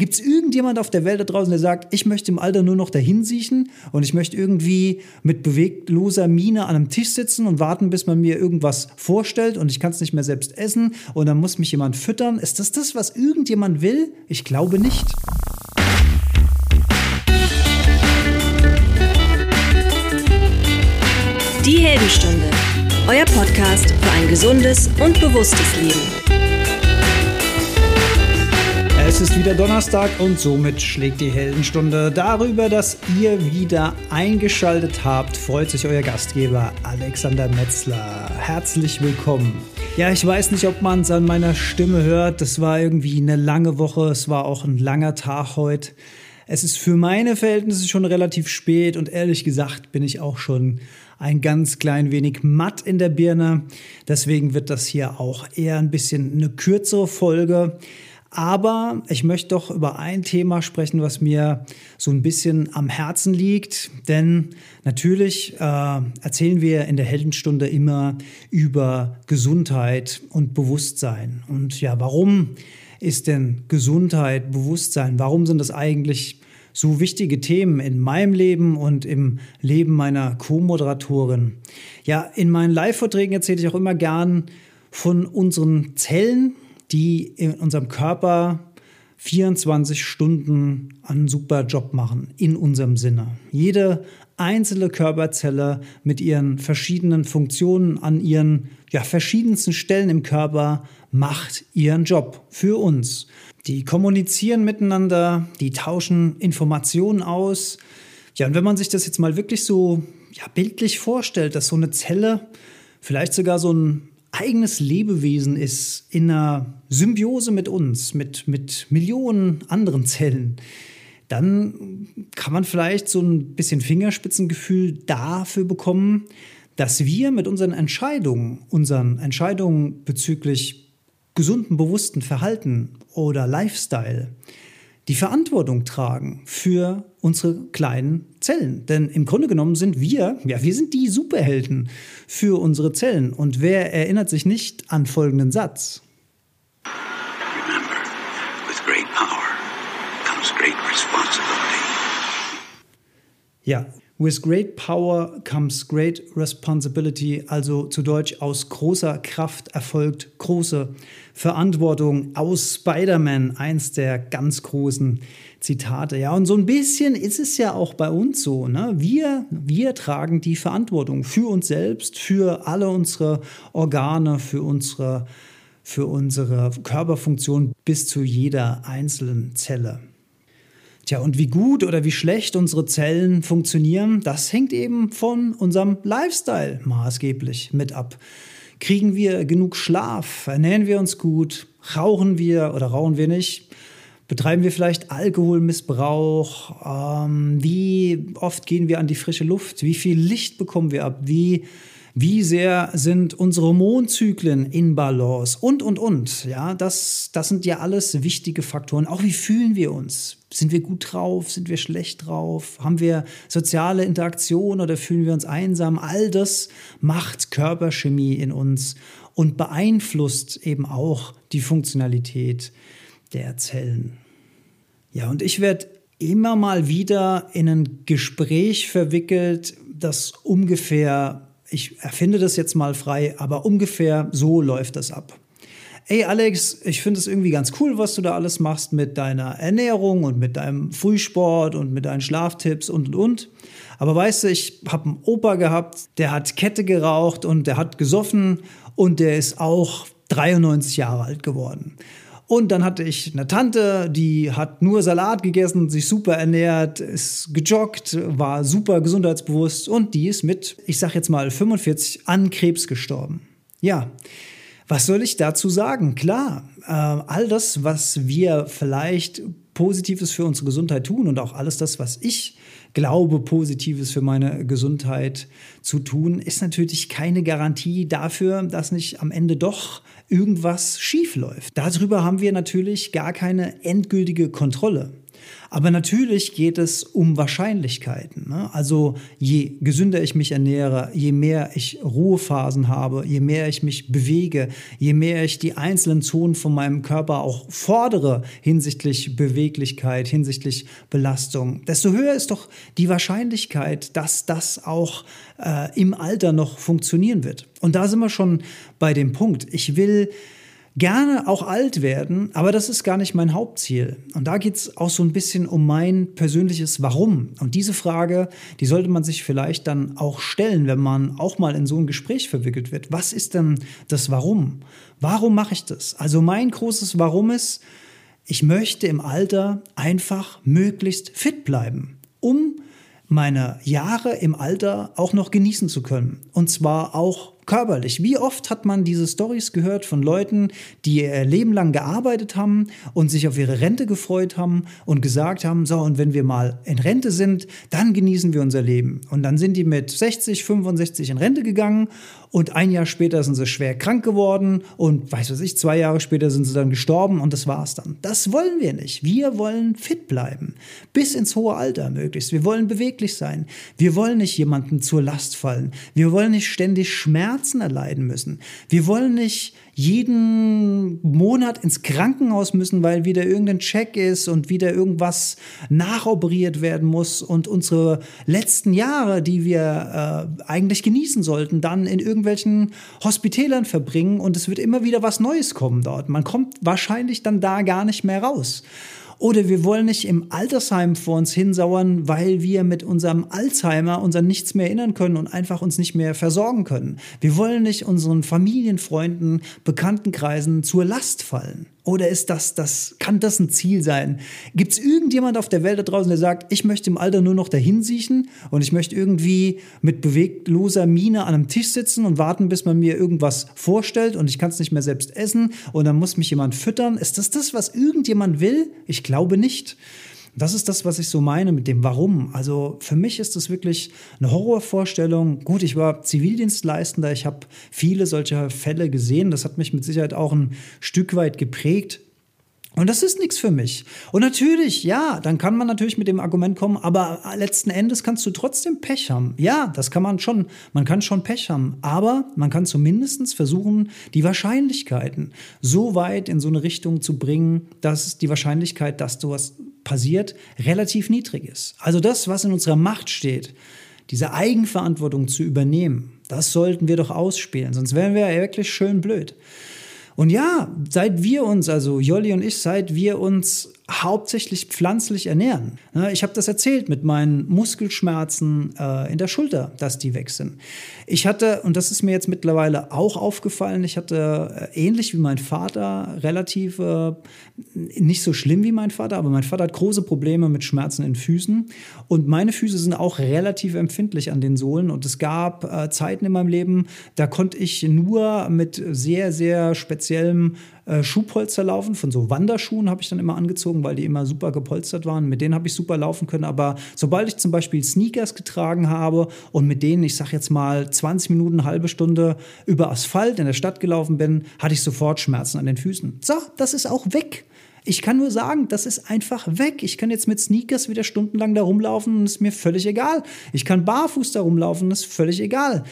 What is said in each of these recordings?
Gibt es irgendjemand auf der Welt da draußen, der sagt, ich möchte im Alter nur noch dahin siechen und ich möchte irgendwie mit bewegtloser Miene an einem Tisch sitzen und warten, bis man mir irgendwas vorstellt und ich kann es nicht mehr selbst essen und dann muss mich jemand füttern? Ist das das, was irgendjemand will? Ich glaube nicht. Die Heldenstunde, euer Podcast für ein gesundes und bewusstes Leben. Es ist wieder Donnerstag und somit schlägt die Heldenstunde. Darüber, dass ihr wieder eingeschaltet habt, freut sich euer Gastgeber Alexander Metzler. Herzlich willkommen. Ja, ich weiß nicht, ob man es an meiner Stimme hört. Das war irgendwie eine lange Woche. Es war auch ein langer Tag heute. Es ist für meine Verhältnisse schon relativ spät und ehrlich gesagt bin ich auch schon ein ganz klein wenig matt in der Birne. Deswegen wird das hier auch eher ein bisschen eine kürzere Folge. Aber ich möchte doch über ein Thema sprechen, was mir so ein bisschen am Herzen liegt. Denn natürlich äh, erzählen wir in der Heldenstunde immer über Gesundheit und Bewusstsein. Und ja, warum ist denn Gesundheit, Bewusstsein, warum sind das eigentlich so wichtige Themen in meinem Leben und im Leben meiner Co-Moderatorin? Ja, in meinen Live-Vorträgen erzähle ich auch immer gern von unseren Zellen, die in unserem Körper 24 Stunden einen super Job machen, in unserem Sinne. Jede einzelne Körperzelle mit ihren verschiedenen Funktionen an ihren ja, verschiedensten Stellen im Körper macht ihren Job für uns. Die kommunizieren miteinander, die tauschen Informationen aus. Ja, und wenn man sich das jetzt mal wirklich so ja, bildlich vorstellt, dass so eine Zelle vielleicht sogar so ein eigenes Lebewesen ist in einer Symbiose mit uns, mit, mit Millionen anderen Zellen, dann kann man vielleicht so ein bisschen Fingerspitzengefühl dafür bekommen, dass wir mit unseren Entscheidungen, unseren Entscheidungen bezüglich gesunden, bewussten Verhalten oder Lifestyle, die Verantwortung tragen für unsere kleinen Zellen. Denn im Grunde genommen sind wir, ja, wir sind die Superhelden für unsere Zellen. Und wer erinnert sich nicht an folgenden Satz? Remember, with great power comes great responsibility. Ja, With great power comes great responsibility, also zu Deutsch aus großer Kraft erfolgt große Verantwortung aus Spider-Man, eins der ganz großen Zitate. Ja, und so ein bisschen ist es ja auch bei uns so. Ne? Wir, wir tragen die Verantwortung für uns selbst, für alle unsere Organe, für unsere, für unsere Körperfunktion bis zu jeder einzelnen Zelle. Tja, und wie gut oder wie schlecht unsere Zellen funktionieren, das hängt eben von unserem Lifestyle maßgeblich mit ab. Kriegen wir genug Schlaf? Ernähren wir uns gut? Rauchen wir oder rauchen wir nicht? Betreiben wir vielleicht Alkoholmissbrauch? Ähm, wie oft gehen wir an die frische Luft? Wie viel Licht bekommen wir ab? Wie wie sehr sind unsere Hormonzyklen in Balance und, und, und. Ja, das, das sind ja alles wichtige Faktoren. Auch wie fühlen wir uns? Sind wir gut drauf? Sind wir schlecht drauf? Haben wir soziale Interaktion oder fühlen wir uns einsam? All das macht Körperchemie in uns und beeinflusst eben auch die Funktionalität der Zellen. Ja, und ich werde immer mal wieder in ein Gespräch verwickelt, das ungefähr ich erfinde das jetzt mal frei, aber ungefähr so läuft das ab. Ey Alex, ich finde es irgendwie ganz cool, was du da alles machst mit deiner Ernährung und mit deinem Frühsport und mit deinen Schlaftipps und und und. Aber weißt du, ich habe einen Opa gehabt, der hat Kette geraucht und der hat gesoffen und der ist auch 93 Jahre alt geworden. Und dann hatte ich eine Tante, die hat nur Salat gegessen, sich super ernährt, ist gejoggt, war super gesundheitsbewusst und die ist mit, ich sag jetzt mal 45, an Krebs gestorben. Ja, was soll ich dazu sagen? Klar, äh, all das, was wir vielleicht Positives für unsere Gesundheit tun und auch alles das, was ich glaube, Positives für meine Gesundheit zu tun, ist natürlich keine Garantie dafür, dass nicht am Ende doch irgendwas schief läuft. Darüber haben wir natürlich gar keine endgültige Kontrolle. Aber natürlich geht es um Wahrscheinlichkeiten. Ne? Also je gesünder ich mich ernähre, je mehr ich Ruhephasen habe, je mehr ich mich bewege, je mehr ich die einzelnen Zonen von meinem Körper auch fordere hinsichtlich Beweglichkeit, hinsichtlich Belastung, desto höher ist doch die Wahrscheinlichkeit, dass das auch äh, im Alter noch funktionieren wird. Und da sind wir schon bei dem Punkt. Ich will gerne auch alt werden, aber das ist gar nicht mein Hauptziel. Und da geht es auch so ein bisschen um mein persönliches Warum. Und diese Frage, die sollte man sich vielleicht dann auch stellen, wenn man auch mal in so ein Gespräch verwickelt wird. Was ist denn das Warum? Warum mache ich das? Also mein großes Warum ist, ich möchte im Alter einfach möglichst fit bleiben, um meine Jahre im Alter auch noch genießen zu können. Und zwar auch körperlich. Wie oft hat man diese Stories gehört von Leuten, die ihr Leben lang gearbeitet haben und sich auf ihre Rente gefreut haben und gesagt haben, so, und wenn wir mal in Rente sind, dann genießen wir unser Leben. Und dann sind die mit 60, 65 in Rente gegangen und ein Jahr später sind sie schwer krank geworden und weiß was ich, zwei Jahre später sind sie dann gestorben und das war's dann. Das wollen wir nicht. Wir wollen fit bleiben. Bis ins hohe Alter möglichst. Wir wollen beweglich sein. Wir wollen nicht jemandem zur Last fallen. Wir wollen nicht ständig Schmerzen erleiden müssen. Wir wollen nicht jeden Monat ins Krankenhaus müssen, weil wieder irgendein Check ist und wieder irgendwas nachoperiert werden muss und unsere letzten Jahre, die wir äh, eigentlich genießen sollten, dann in irgendwelchen Hospitälern verbringen und es wird immer wieder was Neues kommen dort. Man kommt wahrscheinlich dann da gar nicht mehr raus. Oder wir wollen nicht im Altersheim vor uns hinsauern, weil wir mit unserem Alzheimer uns an nichts mehr erinnern können und einfach uns nicht mehr versorgen können. Wir wollen nicht unseren Familienfreunden, Bekanntenkreisen zur Last fallen. Oder ist das, das, kann das ein Ziel sein? Gibt es irgendjemand auf der Welt da draußen, der sagt, ich möchte im Alter nur noch dahin siechen und ich möchte irgendwie mit bewegloser Miene an einem Tisch sitzen und warten, bis man mir irgendwas vorstellt und ich kann es nicht mehr selbst essen und dann muss mich jemand füttern? Ist das das, was irgendjemand will? Ich glaube nicht. Das ist das, was ich so meine mit dem Warum. Also für mich ist das wirklich eine Horrorvorstellung. Gut, ich war Zivildienstleistender, ich habe viele solcher Fälle gesehen. Das hat mich mit Sicherheit auch ein Stück weit geprägt. Und das ist nichts für mich. Und natürlich, ja, dann kann man natürlich mit dem Argument kommen, aber letzten Endes kannst du trotzdem Pech haben. Ja, das kann man schon. Man kann schon Pech haben. Aber man kann zumindest versuchen, die Wahrscheinlichkeiten so weit in so eine Richtung zu bringen, dass die Wahrscheinlichkeit, dass du was passiert, relativ niedrig ist. Also das, was in unserer Macht steht, diese Eigenverantwortung zu übernehmen, das sollten wir doch ausspielen, sonst wären wir ja wirklich schön blöd. Und ja, seit wir uns, also Jolli und ich, seit wir uns hauptsächlich pflanzlich ernähren. Ne, ich habe das erzählt mit meinen Muskelschmerzen äh, in der Schulter, dass die weg sind. Ich hatte, und das ist mir jetzt mittlerweile auch aufgefallen, ich hatte äh, ähnlich wie mein Vater relativ, äh, nicht so schlimm wie mein Vater, aber mein Vater hat große Probleme mit Schmerzen in Füßen. Und meine Füße sind auch relativ empfindlich an den Sohlen. Und es gab Zeiten in meinem Leben, da konnte ich nur mit sehr, sehr speziellem äh, Schuhpolster laufen. Von so Wanderschuhen habe ich dann immer angezogen, weil die immer super gepolstert waren. Mit denen habe ich super laufen können. Aber sobald ich zum Beispiel Sneakers getragen habe und mit denen, ich sage jetzt mal, 20 Minuten, halbe Stunde über Asphalt in der Stadt gelaufen bin, hatte ich sofort Schmerzen an den Füßen. So, das ist auch weg. Ich kann nur sagen, das ist einfach weg. Ich kann jetzt mit Sneakers wieder stundenlang da rumlaufen und ist mir völlig egal. Ich kann barfuß da rumlaufen ist völlig egal.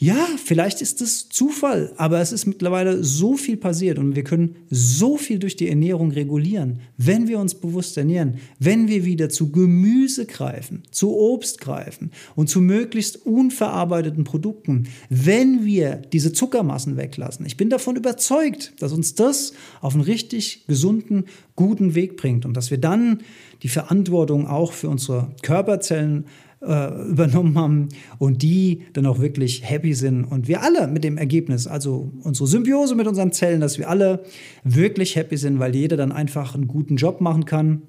Ja, vielleicht ist es Zufall, aber es ist mittlerweile so viel passiert und wir können so viel durch die Ernährung regulieren, wenn wir uns bewusst ernähren, wenn wir wieder zu Gemüse greifen, zu Obst greifen und zu möglichst unverarbeiteten Produkten, wenn wir diese Zuckermassen weglassen. Ich bin davon überzeugt, dass uns das auf einen richtig gesunden, guten Weg bringt und dass wir dann die Verantwortung auch für unsere Körperzellen äh, übernommen haben und die dann auch wirklich happy sind und wir alle mit dem Ergebnis, also unsere Symbiose mit unseren Zellen, dass wir alle wirklich happy sind, weil jeder dann einfach einen guten Job machen kann.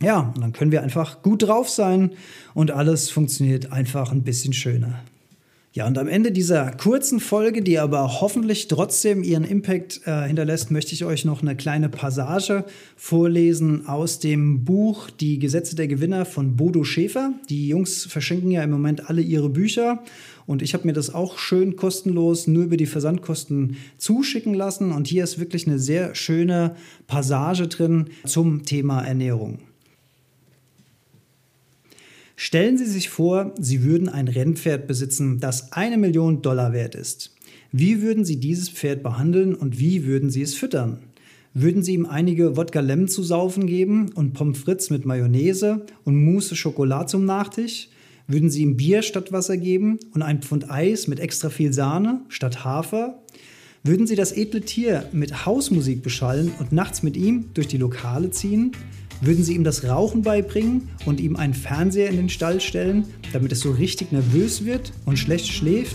Ja, und dann können wir einfach gut drauf sein und alles funktioniert einfach ein bisschen schöner. Ja, und am Ende dieser kurzen Folge, die aber hoffentlich trotzdem ihren Impact äh, hinterlässt, möchte ich euch noch eine kleine Passage vorlesen aus dem Buch Die Gesetze der Gewinner von Bodo Schäfer. Die Jungs verschenken ja im Moment alle ihre Bücher und ich habe mir das auch schön kostenlos nur über die Versandkosten zuschicken lassen. Und hier ist wirklich eine sehr schöne Passage drin zum Thema Ernährung. Stellen Sie sich vor, Sie würden ein Rennpferd besitzen, das eine Million Dollar wert ist. Wie würden Sie dieses Pferd behandeln und wie würden Sie es füttern? Würden Sie ihm einige Wodka Lemon zu saufen geben und Pommes frites mit Mayonnaise und Mousse Schokolade zum Nachtisch? Würden Sie ihm Bier statt Wasser geben und ein Pfund Eis mit extra viel Sahne statt Hafer? Würden Sie das edle Tier mit Hausmusik beschallen und nachts mit ihm durch die Lokale ziehen? Würden Sie ihm das Rauchen beibringen und ihm einen Fernseher in den Stall stellen, damit es so richtig nervös wird und schlecht schläft?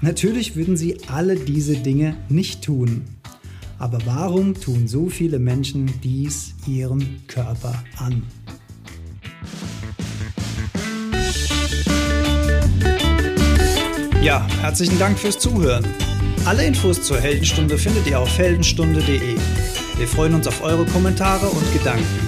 Natürlich würden Sie alle diese Dinge nicht tun. Aber warum tun so viele Menschen dies ihrem Körper an? Ja, herzlichen Dank fürs Zuhören. Alle Infos zur Heldenstunde findet ihr auf heldenstunde.de. Wir freuen uns auf eure Kommentare und Gedanken.